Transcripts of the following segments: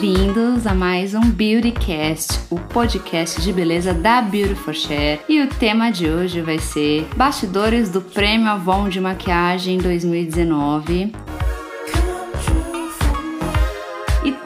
Bem-vindos a mais um Beautycast, o podcast de beleza da Beauty for Share. E o tema de hoje vai ser Bastidores do Prêmio Avon de Maquiagem 2019.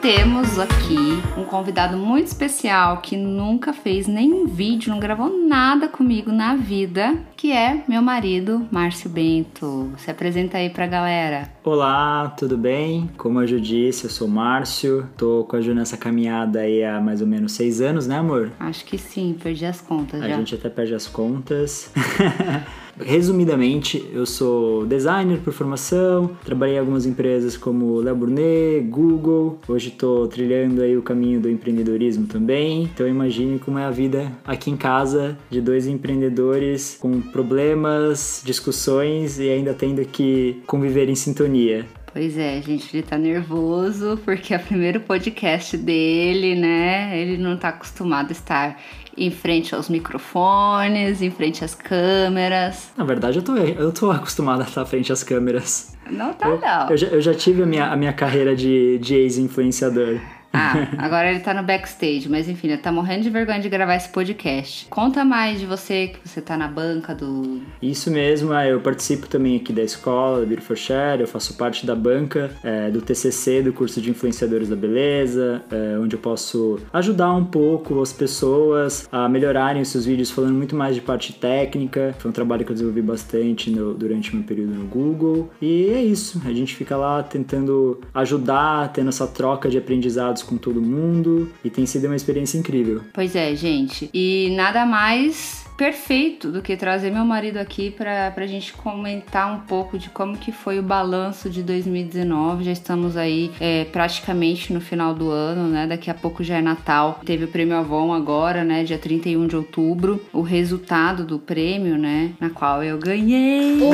Temos aqui um convidado muito especial que nunca fez nenhum vídeo, não gravou nada comigo na vida, que é meu marido, Márcio Bento. Se apresenta aí pra galera. Olá, tudo bem? Como a Ju disse, eu sou o Márcio, tô com a Ju nessa caminhada aí há mais ou menos seis anos, né amor? Acho que sim, perdi as contas a já. A gente até perde as contas. Resumidamente, eu sou designer por formação, trabalhei em algumas empresas como Léo Burnet, Google, hoje estou trilhando aí o caminho do empreendedorismo também. Então imagine como é a vida aqui em casa de dois empreendedores com problemas, discussões e ainda tendo que conviver em sintonia. Pois é, gente, ele tá nervoso porque é o primeiro podcast dele, né? Ele não tá acostumado a estar em frente aos microfones, em frente às câmeras. Na verdade, eu tô, eu tô acostumado a estar frente às câmeras. Não tá, eu, não. Eu já, eu já tive a minha, a minha carreira de, de ex-influenciador. Ah, agora ele tá no backstage, mas enfim, ele tá morrendo de vergonha de gravar esse podcast. Conta mais de você, que você tá na banca do. Isso mesmo, é, eu participo também aqui da escola, da Beauty for Share, eu faço parte da banca é, do TCC, do curso de influenciadores da beleza, é, onde eu posso ajudar um pouco as pessoas a melhorarem os seus vídeos, falando muito mais de parte técnica. Foi um trabalho que eu desenvolvi bastante no, durante o meu período no Google. E é isso, a gente fica lá tentando ajudar, tendo essa troca de aprendizados com todo mundo e tem sido uma experiência incrível. Pois é, gente. E nada mais perfeito do que trazer meu marido aqui para a gente comentar um pouco de como que foi o balanço de 2019. Já estamos aí é, praticamente no final do ano, né? Daqui a pouco já é Natal. Teve o Prêmio Avon agora, né? Dia 31 de outubro. O resultado do prêmio, né? Na qual eu ganhei. Uau!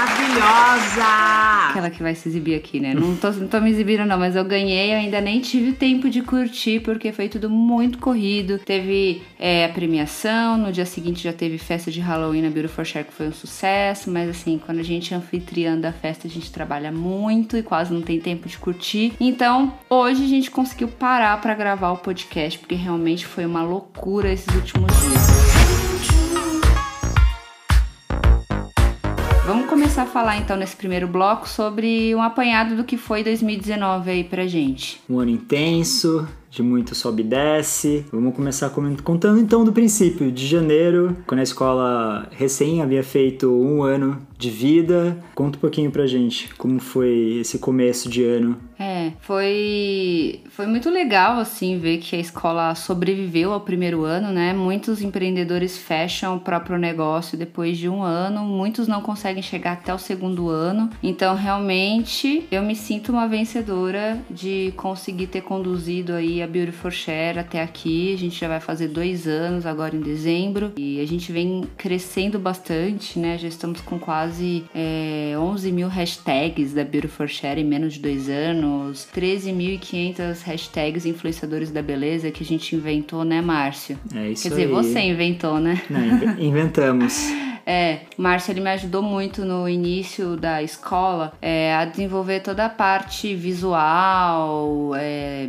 Maravilhosa! Aquela que vai se exibir aqui, né? Não tô, não tô me exibindo, não, mas eu ganhei, eu ainda nem tive tempo de curtir, porque foi tudo muito corrido. Teve é, a premiação, no dia seguinte já teve festa de Halloween na Beauty for Share, que foi um sucesso, mas assim, quando a gente é anfitriã da festa, a gente trabalha muito e quase não tem tempo de curtir. Então, hoje a gente conseguiu parar para gravar o podcast, porque realmente foi uma loucura esses últimos dias. Vamos começar a falar então nesse primeiro bloco sobre um apanhado do que foi 2019 aí pra gente. Um ano intenso, de muito sobe e desce. Vamos começar contando então do princípio, de janeiro, quando a escola recém havia feito um ano de vida. Conta um pouquinho pra gente como foi esse começo de ano. É, foi, foi muito legal assim ver que a escola sobreviveu ao primeiro ano, né? Muitos empreendedores fecham o próprio negócio depois de um ano, muitos não conseguem chegar até o segundo ano. Então, realmente, eu me sinto uma vencedora de conseguir ter conduzido aí a Beauty for Share até aqui. A gente já vai fazer dois anos agora em dezembro e a gente vem crescendo bastante, né? Já estamos com quase é, 11 mil hashtags da Beauty for Share em menos de dois anos. 13.500 hashtags influenciadores da beleza que a gente inventou, né, Márcio? É isso Quer dizer, aí. você inventou, né? Não, inventamos. É, o Márcio ele me ajudou muito no início da escola é, a desenvolver toda a parte visual, é,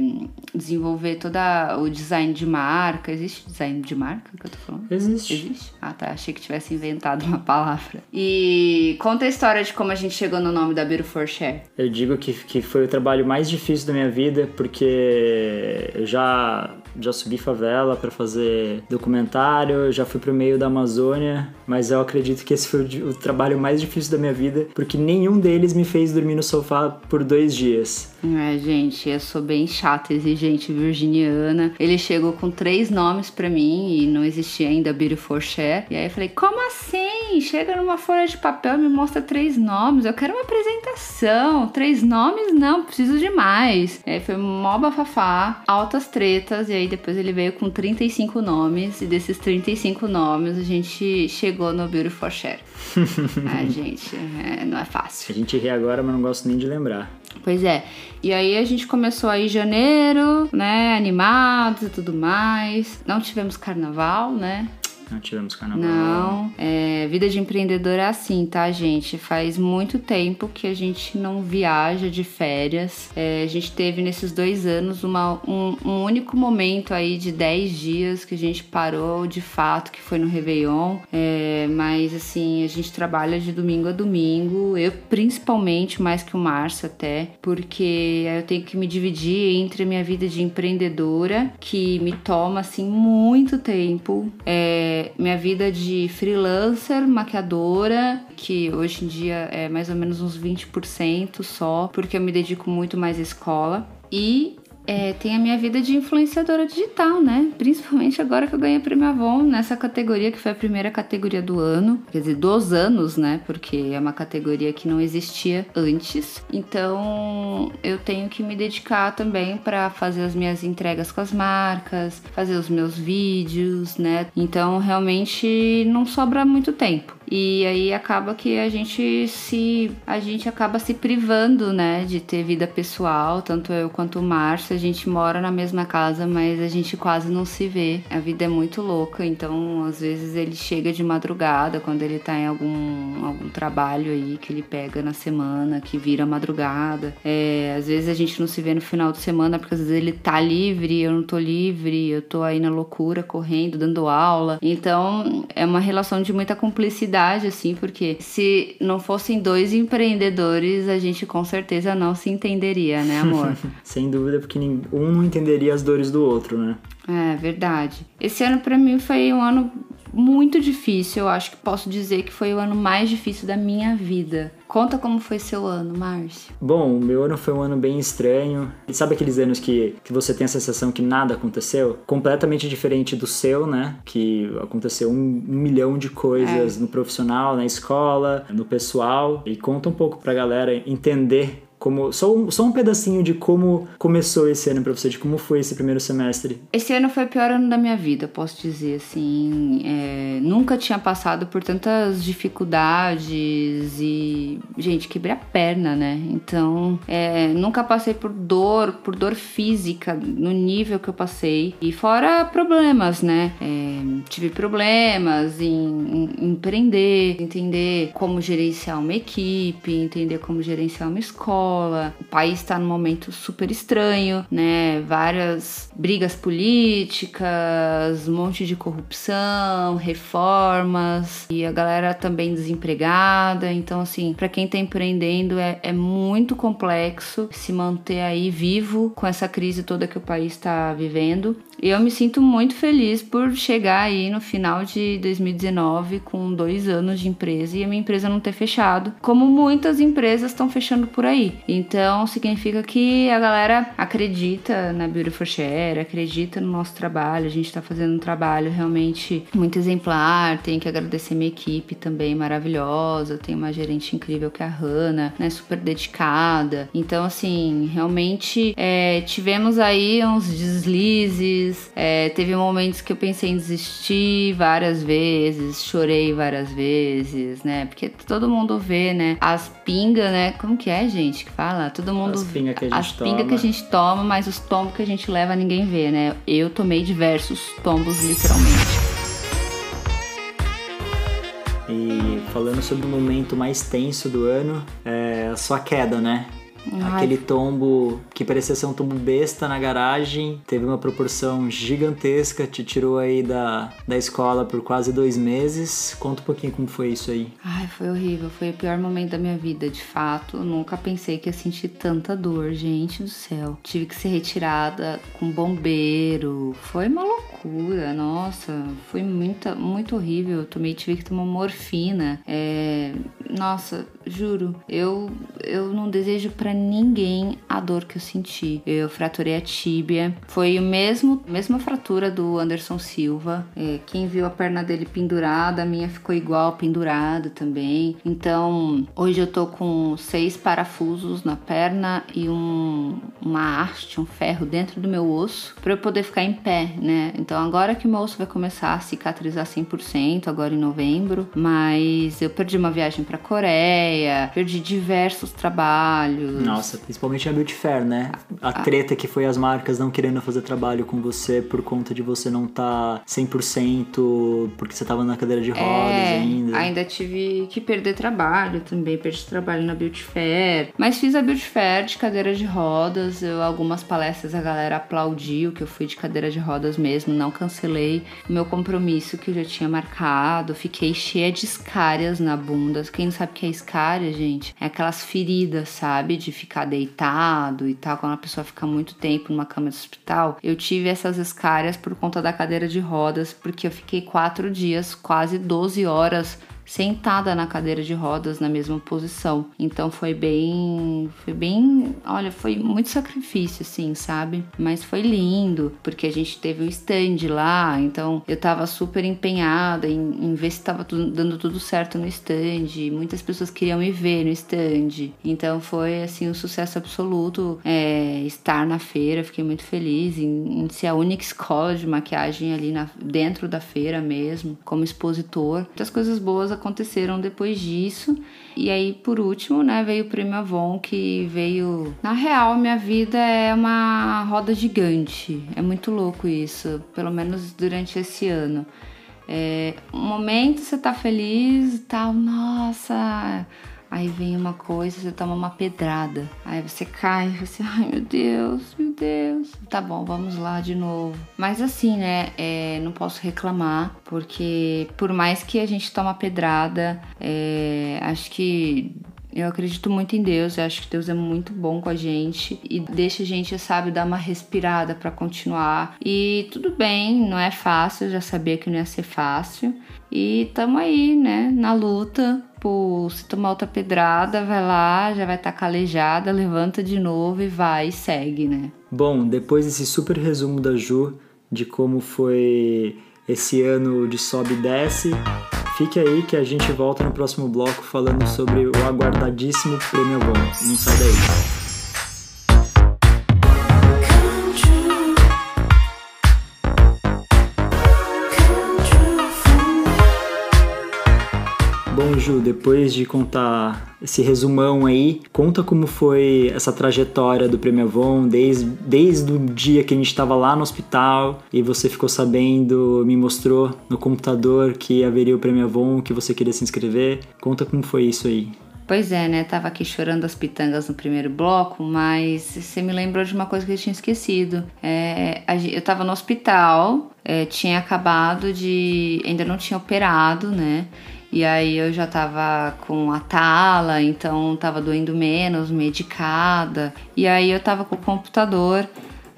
desenvolver toda o design de marca. Existe design de marca que eu tô falando? Existe. Existe? Ah, tá. Achei que tivesse inventado uma palavra. E conta a história de como a gente chegou no nome da Beauty for Share. Eu digo que, que foi o trabalho mais difícil da minha vida, porque eu já, já subi favela para fazer documentário, já fui pro meio da Amazônia, mas eu acredito que esse foi o, trabalho mais difícil da minha vida, porque nenhum deles me fez dormir no sofá por dois dias. É, gente, eu sou bem chata, exigente, virginiana. Ele chegou com três nomes para mim e não existia ainda Beauty for Share. E aí eu falei, como assim? Chega numa folha de papel e me mostra três nomes. Eu quero uma apresentação. Três nomes? Não, preciso de mais. E aí foi mó bafafá, altas tretas. E aí depois ele veio com 35 nomes. E desses 35 nomes a gente chegou no Beauty for Share. ah, gente, é, não é fácil. A gente ri agora, mas não gosto nem de lembrar. Pois é. E aí a gente começou aí em janeiro, né? Animados e tudo mais. Não tivemos carnaval, né? Não tivemos carnaval. Não, é, vida de empreendedor é assim, tá, gente? Faz muito tempo que a gente não viaja de férias. É, a gente teve nesses dois anos uma, um, um, único momento aí de 10 dias que a gente parou de fato, que foi no Réveillon. É, mas assim, a gente trabalha de domingo a domingo. Eu principalmente, mais que o Márcio até, porque eu tenho que me dividir entre a minha vida de empreendedora, que me toma assim muito tempo. É, minha vida de freelancer, maquiadora, que hoje em dia é mais ou menos uns 20% só, porque eu me dedico muito mais à escola. E é, tem a minha vida de influenciadora digital, né? Principalmente agora que eu ganhei a Prêmio Avon nessa categoria que foi a primeira categoria do ano, quer dizer, dos anos, né? Porque é uma categoria que não existia antes. Então eu tenho que me dedicar também para fazer as minhas entregas com as marcas, fazer os meus vídeos, né? Então realmente não sobra muito tempo. E aí acaba que a gente se a gente acaba se privando, né, de ter vida pessoal, tanto eu quanto o Márcio, a gente mora na mesma casa, mas a gente quase não se vê. A vida é muito louca, então às vezes ele chega de madrugada quando ele tá em algum algum trabalho aí que ele pega na semana, que vira madrugada. É, às vezes a gente não se vê no final de semana porque às vezes ele tá livre, eu não tô livre, eu tô aí na loucura correndo, dando aula. Então é uma relação de muita cumplicidade verdade, assim, porque se não fossem dois empreendedores, a gente com certeza não se entenderia, né, amor? Sem dúvida, porque um não entenderia as dores do outro, né? É verdade. Esse ano para mim foi um ano muito difícil. Eu acho que posso dizer que foi o ano mais difícil da minha vida. Conta como foi seu ano, Márcio. Bom, o meu ano foi um ano bem estranho. E sabe aqueles anos que, que você tem a sensação que nada aconteceu? Completamente diferente do seu, né? Que aconteceu um, um milhão de coisas é. no profissional, na escola, no pessoal. E conta um pouco pra galera entender como só um, só um pedacinho de como começou esse ano para você, de como foi esse primeiro semestre. Esse ano foi o pior ano da minha vida, posso dizer assim. É, nunca tinha passado por tantas dificuldades e, gente, quebrei a perna, né? Então, é, nunca passei por dor, por dor física no nível que eu passei. E fora problemas, né? É, tive problemas em, em empreender, entender como gerenciar uma equipe, entender como gerenciar uma escola O país está num momento super estranho, né? Várias brigas políticas, um monte de corrupção, reformas e a galera também desempregada. Então, assim, para quem está empreendendo é, é muito complexo se manter aí vivo com essa crise toda que o país está vivendo. E eu me sinto muito feliz por chegar aí no final de 2019 com dois anos de empresa e a minha empresa não ter fechado, como muitas empresas estão fechando por aí. Então significa que a galera acredita na Beautiful Share, acredita no nosso trabalho. A gente está fazendo um trabalho realmente muito exemplar. Tenho que agradecer minha equipe também maravilhosa. Tem uma gerente incrível que é a Hanna, né? Super dedicada. Então, assim, realmente é, tivemos aí uns deslizes é, teve momentos que eu pensei em desistir várias vezes, chorei várias vezes, né? Porque todo mundo vê, né? As pingas, né? Como que é, gente, que fala? Todo mundo... As pingas que a gente as toma. pingas que a gente toma, mas os tombos que a gente leva ninguém vê, né? Eu tomei diversos tombos, literalmente. E falando sobre o momento mais tenso do ano, é a sua queda, né? Ai. Aquele tombo que parecia ser um tombo besta na garagem, teve uma proporção gigantesca, te tirou aí da, da escola por quase dois meses. Conta um pouquinho como foi isso aí. Ai, foi horrível, foi o pior momento da minha vida, de fato. nunca pensei que ia sentir tanta dor, gente do céu. Tive que ser retirada com bombeiro, foi uma loucura, nossa, foi muito, muito horrível. Eu tomei, tive que tomar morfina. É, nossa, juro, eu, eu não desejo para ninguém a dor que eu senti. Eu fraturei a tíbia. Foi o mesmo, mesma fratura do Anderson Silva. É, quem viu a perna dele pendurada, a minha ficou igual pendurada também. Então, hoje eu tô com seis parafusos na perna e um, uma haste, um ferro dentro do meu osso para eu poder ficar em pé, né? Então, agora que o meu osso vai começar a cicatrizar 100%, agora em novembro, mas eu perdi uma viagem para Coreia, perdi diversos trabalhos. Nossa, principalmente a Beauty Fair, né? A Ah. treta que foi as marcas não querendo fazer trabalho com você por conta de você não tá 100% porque você tava na cadeira de rodas É, ainda. ainda tive que perder trabalho também, perdi trabalho na Beauty Fair. Mas fiz a Beauty Fair de cadeira de rodas, eu, algumas palestras a galera aplaudiu que eu fui de cadeira de rodas mesmo, não cancelei o meu compromisso que eu já tinha marcado, fiquei cheia de escárias na bunda. Quem sabe o que é escária, gente, é aquelas feridas, sabe, de ficar deitado e tal, quando a pessoa fica muito tempo numa cama de hospital. Eu tive essas escárias por conta da cadeira de rodas, porque eu fiquei quatro dias, quase 12 horas sentada na cadeira de rodas na mesma posição. Então foi bem, foi bem, olha, foi muito sacrifício assim, sabe? Mas foi lindo, porque a gente teve um stand lá, então eu tava super empenhada em, em ver se tava tudo- dando tudo certo no stand. Muitas pessoas queriam me ver no stand. Então foi assim um sucesso absoluto é, estar na feira. Fiquei muito feliz em, em ser a única escola de maquiagem ali na- dentro da feira mesmo, como expositor. Muitas coisas boas aconteceram depois disso. E aí, por último, né, veio o Prêmio Avon, que veio. Na real, minha vida é uma roda gigante. É muito louco isso, pelo menos durante esse ano. É, um momento você tá feliz e tal, nossa. Aí vem uma coisa, você toma uma pedrada. Aí você cai, você, ai meu Deus, meu Deus. Tá bom, vamos lá de novo. Mas assim, né, é, não posso reclamar, porque por mais que a gente toma pedrada, é, acho que eu acredito muito em Deus, eu acho que Deus é muito bom com a gente e deixa a gente, sabe, dar uma respirada pra continuar. E tudo bem, não é fácil, eu já sabia que não ia ser fácil. E tamo aí, né, na luta. Pô, se tomar outra pedrada, vai lá, já vai estar calejada, levanta de novo e vai e segue, né? Bom, depois desse super resumo da Ju de como foi esse ano de sobe e desce, fique aí que a gente volta no próximo bloco falando sobre o aguardadíssimo Prêmio Avon. Não sai daí. Ju, depois de contar esse resumão aí, conta como foi essa trajetória do Prêmio Avon, desde, desde o dia que a gente estava lá no hospital e você ficou sabendo, me mostrou no computador que haveria o Prêmio Avon, que você queria se inscrever. Conta como foi isso aí. Pois é, né? Tava aqui chorando as pitangas no primeiro bloco, mas você me lembrou de uma coisa que eu tinha esquecido. É, eu tava no hospital, é, tinha acabado de. ainda não tinha operado, né? E aí eu já tava com a tala, então tava doendo menos, medicada. E aí eu tava com o computador.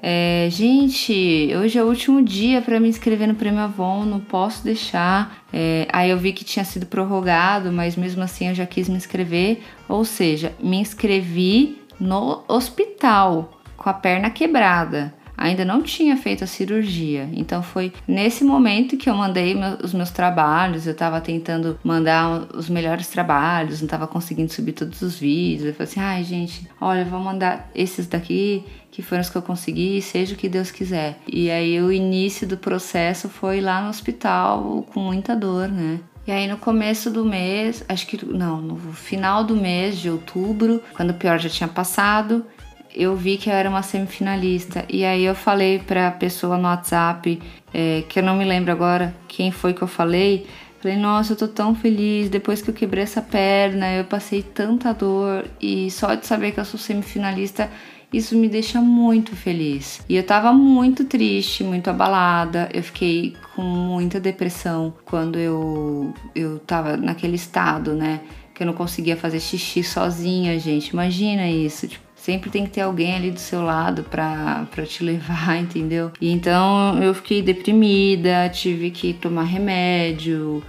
É, gente, hoje é o último dia para me inscrever no Prêmio Avon, não posso deixar. É, aí eu vi que tinha sido prorrogado, mas mesmo assim eu já quis me inscrever. Ou seja, me inscrevi no hospital com a perna quebrada. Ainda não tinha feito a cirurgia, então foi nesse momento que eu mandei os meus trabalhos. Eu tava tentando mandar os melhores trabalhos, não tava conseguindo subir todos os vídeos. Eu falei assim: ai, gente, olha, vou mandar esses daqui que foram os que eu consegui, seja o que Deus quiser. E aí o início do processo foi lá no hospital com muita dor, né? E aí no começo do mês, acho que não, no final do mês de outubro, quando o pior já tinha passado, eu vi que eu era uma semifinalista. E aí eu falei pra pessoa no WhatsApp, é, que eu não me lembro agora quem foi que eu falei. Falei, nossa, eu tô tão feliz. Depois que eu quebrei essa perna, eu passei tanta dor. E só de saber que eu sou semifinalista, isso me deixa muito feliz. E eu tava muito triste, muito abalada. Eu fiquei com muita depressão quando eu, eu tava naquele estado, né? Que eu não conseguia fazer xixi sozinha, gente. Imagina isso. Tipo, sempre tem que ter alguém ali do seu lado pra, te levar, entendeu? E então eu fiquei deprimida, tive que tomar remédio,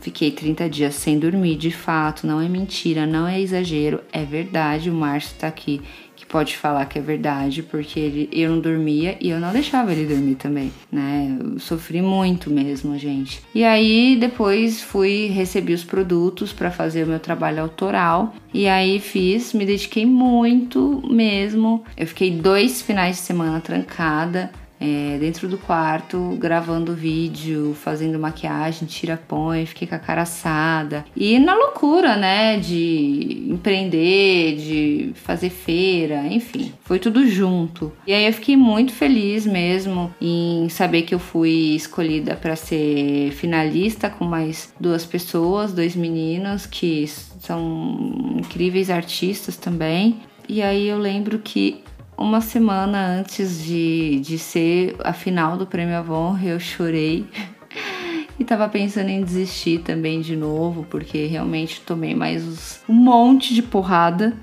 fiquei 30 dias sem dormir, de fato, não é mentira, não é exagero, é verdade. O Márcio tá aqui que pode falar que é verdade, porque ele, eu não dormia e eu não deixava ele dormir também, né? Eu sofri muito mesmo, gente. E aí depois fui recebi os produtos para fazer o meu trabalho autoral e aí fiz, me dediquei muito mesmo. Eu fiquei dois finais de semana trancada. É, dentro do quarto, gravando vídeo, fazendo maquiagem, tira-põe, fiquei com a cara assada. E na loucura, né, de empreender, de fazer feira, enfim, foi tudo junto. E aí eu fiquei muito feliz mesmo em saber que eu fui escolhida para ser finalista com mais duas pessoas, dois meninos que são incríveis artistas também. E aí eu lembro que uma semana antes de, de ser a final do Prêmio Avon, eu chorei. E tava pensando em desistir também de novo, porque realmente tomei mais um monte de porrada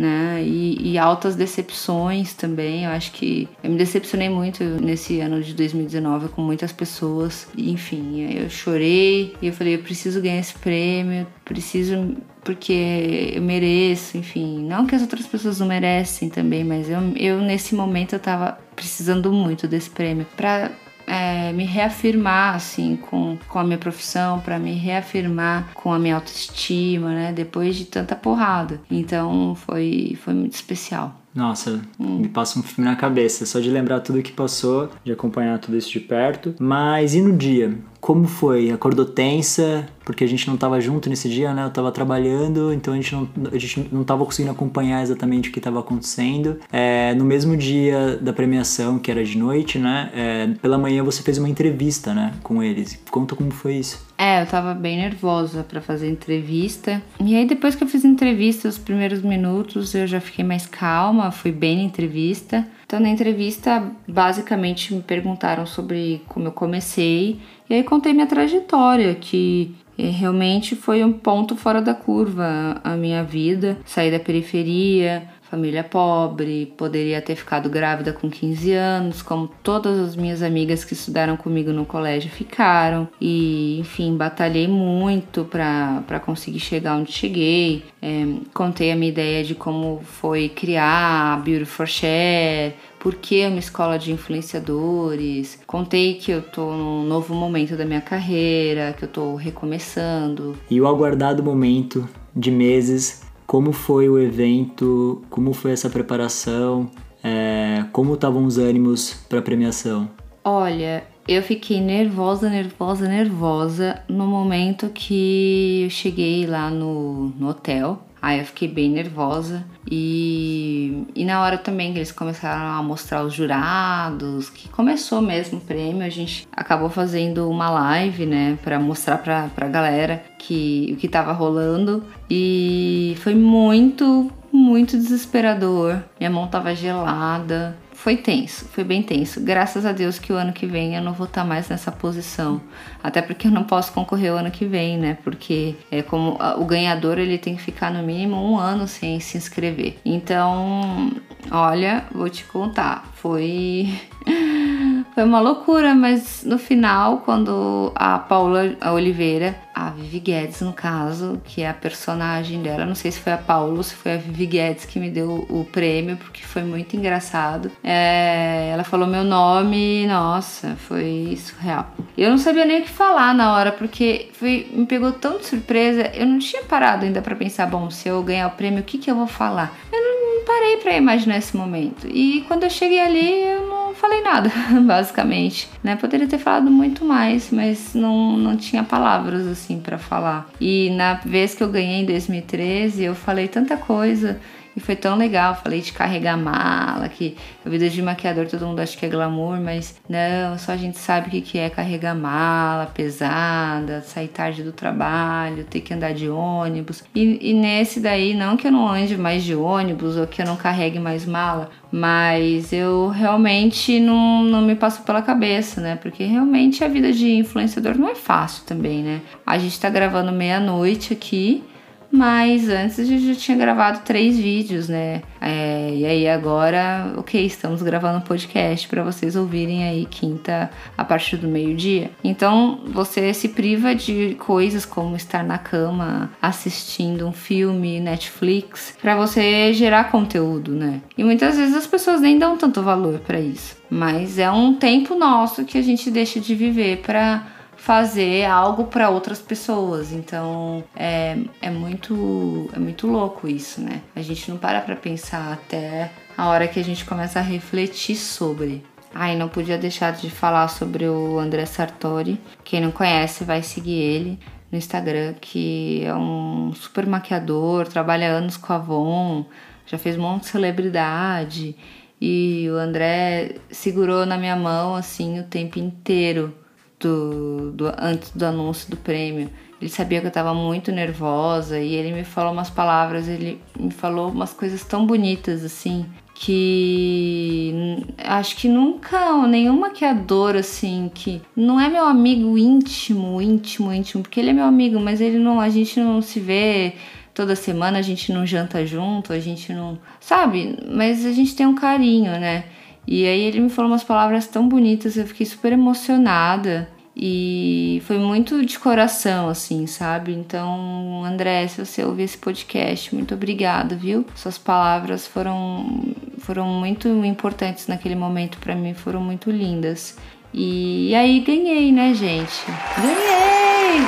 né? E, e, altas decepções também. Eu acho que eu me decepcionei muito nesse ano de 2019 com muitas pessoas. Enfim, eu chorei e eu falei: eu preciso ganhar esse prêmio, preciso porque eu mereço, enfim. Não que as outras pessoas não merecem também, mas eu, eu nesse momento eu tava precisando muito desse prêmio para é, me reafirmar assim com, com a minha profissão, para me reafirmar com a minha autoestima, né? Depois de tanta porrada. Então foi, foi muito especial. Nossa, hum. me passa um filme na cabeça, só de lembrar tudo que passou, de acompanhar tudo isso de perto. Mas e no dia? Como foi? Acordou tensa? Porque a gente não estava junto nesse dia, né? Eu estava trabalhando, então a gente não, a gente não tava conseguindo acompanhar exatamente o que estava acontecendo. É, no mesmo dia da premiação, que era de noite, né? É, pela manhã você fez uma entrevista, né? Com eles. Conta como foi isso. É, eu tava bem nervosa para fazer entrevista. E aí depois que eu fiz entrevista, os primeiros minutos eu já fiquei mais calma, fui bem na entrevista. Então na entrevista basicamente me perguntaram sobre como eu comecei e aí contei minha trajetória, que eh, realmente foi um ponto fora da curva a minha vida, sair da periferia, família pobre, poderia ter ficado grávida com 15 anos, como todas as minhas amigas que estudaram comigo no colégio ficaram. E, enfim, batalhei muito para conseguir chegar onde cheguei. É, contei a minha ideia de como foi criar a Beauty for Share, por que uma escola de influenciadores. Contei que eu tô num novo momento da minha carreira, que eu tô recomeçando. E o aguardado momento de meses como foi o evento, como foi essa preparação, é, como estavam os ânimos para a premiação? Olha, eu fiquei nervosa, nervosa, nervosa no momento que eu cheguei lá no, no hotel. Aí eu fiquei bem nervosa e, e na hora também que eles começaram a mostrar os jurados, que começou mesmo o prêmio, a gente acabou fazendo uma live, né, para mostrar pra, pra galera que o que tava rolando e foi muito, muito desesperador. Minha mão tava gelada, foi tenso, foi bem tenso. Graças a Deus que o ano que vem eu não vou estar tá mais nessa posição. Até porque eu não posso concorrer o ano que vem, né? Porque é como o ganhador ele tem que ficar no mínimo um ano sem se inscrever. Então, olha, vou te contar, foi foi uma loucura, mas no final, quando a Paula Oliveira, a Vivi Guedes no caso, que é a personagem dela, não sei se foi a Paula ou se foi a Vivi Guedes que me deu o prêmio, porque foi muito engraçado. É, ela falou meu nome, nossa, foi surreal. Eu não sabia nem o que falar na hora, porque foi, me pegou tão de surpresa, eu não tinha parado ainda para pensar, bom, se eu ganhar o prêmio, o que, que eu vou falar? Eu parei para imaginar esse momento. E quando eu cheguei ali, eu não falei nada, basicamente. Né? Poderia ter falado muito mais, mas não, não tinha palavras assim para falar. E na vez que eu ganhei em 2013, eu falei tanta coisa e foi tão legal. Falei de carregar mala, que a vida de maquiador todo mundo acha que é glamour, mas não, só a gente sabe o que é carregar mala pesada, sair tarde do trabalho, ter que andar de ônibus. E, e nesse daí, não que eu não ande mais de ônibus ou que eu não carregue mais mala, mas eu realmente não, não me passo pela cabeça, né? Porque realmente a vida de influenciador não é fácil também, né? A gente tá gravando meia-noite aqui mas antes a gente já tinha gravado três vídeos, né? É, e aí agora, ok, estamos gravando um podcast para vocês ouvirem aí quinta a partir do meio-dia. Então você se priva de coisas como estar na cama assistindo um filme, Netflix, para você gerar conteúdo, né? E muitas vezes as pessoas nem dão tanto valor para isso. Mas é um tempo nosso que a gente deixa de viver para fazer algo para outras pessoas. Então é, é muito é muito louco isso, né? A gente não para para pensar até a hora que a gente começa a refletir sobre. Ai, não podia deixar de falar sobre o André Sartori. Quem não conhece, vai seguir ele no Instagram, que é um super maquiador, trabalha anos com a Avon, já fez um monte de celebridade. E o André segurou na minha mão assim o tempo inteiro do, do antes do anúncio do prêmio. Ele sabia que eu estava muito nervosa e ele me falou umas palavras, ele me falou umas coisas tão bonitas assim que acho que nunca nenhum maquiador assim que não é meu amigo íntimo, íntimo, íntimo, porque ele é meu amigo, mas ele não, a gente não se vê toda semana, a gente não janta junto, a gente não, sabe? Mas a gente tem um carinho, né? E aí ele me falou umas palavras tão bonitas, eu fiquei super emocionada. E foi muito de coração, assim, sabe? Então, André, se você ouvir esse podcast, muito obrigada, viu? Suas palavras foram, foram muito importantes naquele momento para mim, foram muito lindas. E aí ganhei, né, gente? Ganhei!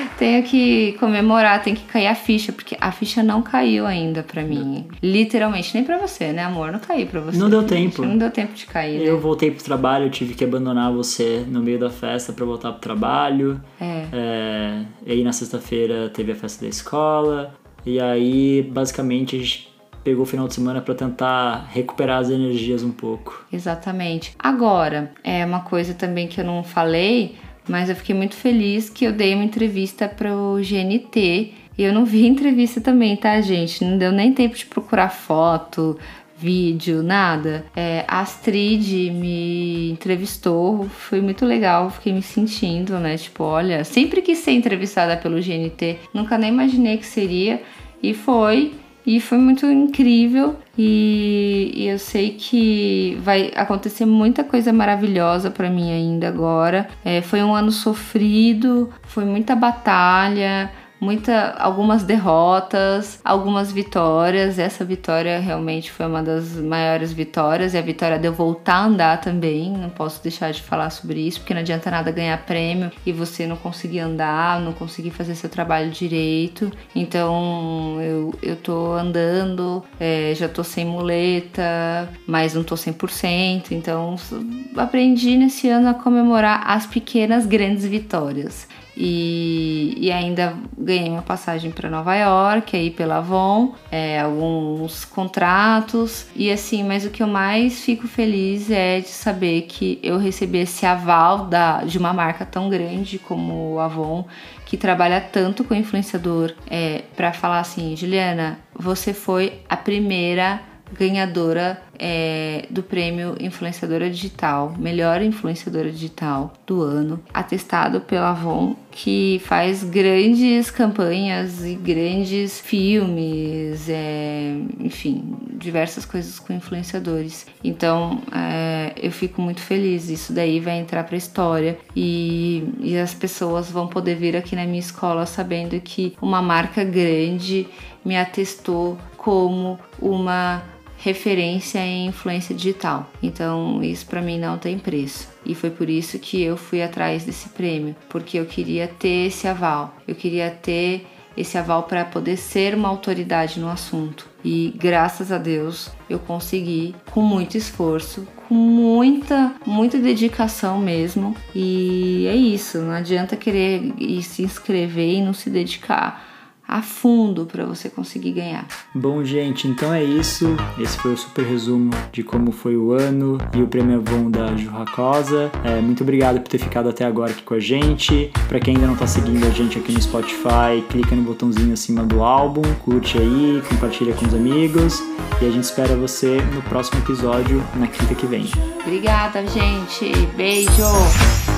tenho que comemorar, tem que cair a ficha, porque a ficha não caiu ainda para mim. Literalmente, nem para você, né, amor? Não caiu para você. Não deu tempo. Não deu tempo de cair. Eu né? voltei pro trabalho, eu tive que abandonar você no meio da festa para voltar pro trabalho. É. é. E aí na sexta-feira teve a festa da escola. E aí, basicamente, a gente pegou o final de semana para tentar recuperar as energias um pouco. Exatamente. Agora, é uma coisa também que eu não falei, mas eu fiquei muito feliz que eu dei uma entrevista para o GNT. E eu não vi entrevista também, tá, gente? Não deu nem tempo de procurar foto, vídeo, nada. É, a Astrid me entrevistou, foi muito legal, fiquei me sentindo, né? Tipo, olha, sempre quis ser entrevistada pelo GNT, nunca nem imaginei que seria. E foi. E foi muito incrível e, e, eu sei que vai acontecer muita coisa maravilhosa para mim ainda agora. É, foi um ano sofrido, foi muita batalha, muita, algumas derrotas, algumas vitórias. Essa vitória realmente foi uma das maiores vitórias e a vitória de eu voltar a andar também. Não posso deixar de falar sobre isso, porque não adianta nada ganhar prêmio e você não conseguir andar, não conseguir fazer seu trabalho direito. Então eu, eu tô andando, é, já tô sem muleta, mas não tô 100%. Então aprendi nesse ano a comemorar as pequenas grandes vitórias. E, e ainda ganhei uma passagem para Nova York aí pela Avon, é, alguns contratos. E assim, mas o que eu mais fico feliz é de saber que eu recebi esse aval da, de uma marca tão grande como a Avon que trabalha tanto com influenciador. É, para falar assim, Juliana, você foi a primeira ganhadora é, do prêmio Influenciadora Digital, melhor influenciadora digital do ano, atestado pela Avon, que faz grandes campanhas e grandes filmes, é, enfim, diversas coisas com influenciadores. Então é, eu fico muito feliz, isso daí vai entrar para a história e, e as pessoas vão poder vir aqui na minha escola sabendo que uma marca grande me atestou como uma referência em influência digital. Então, isso para mim não tem preço. E foi por isso que eu fui atrás desse prêmio, porque eu queria ter esse aval. Eu queria ter esse aval para poder ser uma autoridade no assunto. E graças a Deus eu consegui com muito esforço, com muita, muita dedicação mesmo. E é isso, não adianta querer se inscrever e não se dedicar a fundo para você conseguir ganhar. Bom, gente, então é isso. Esse foi o super resumo de como foi o ano e o prêmio Avon da Ju Racosa. É, muito obrigado por ter ficado até agora aqui com a gente. Para quem ainda não está seguindo a gente aqui no Spotify, clica no botãozinho acima do álbum, curte aí, compartilha com os amigos e a gente espera você no próximo episódio na quinta que vem. Obrigada, gente. Beijo.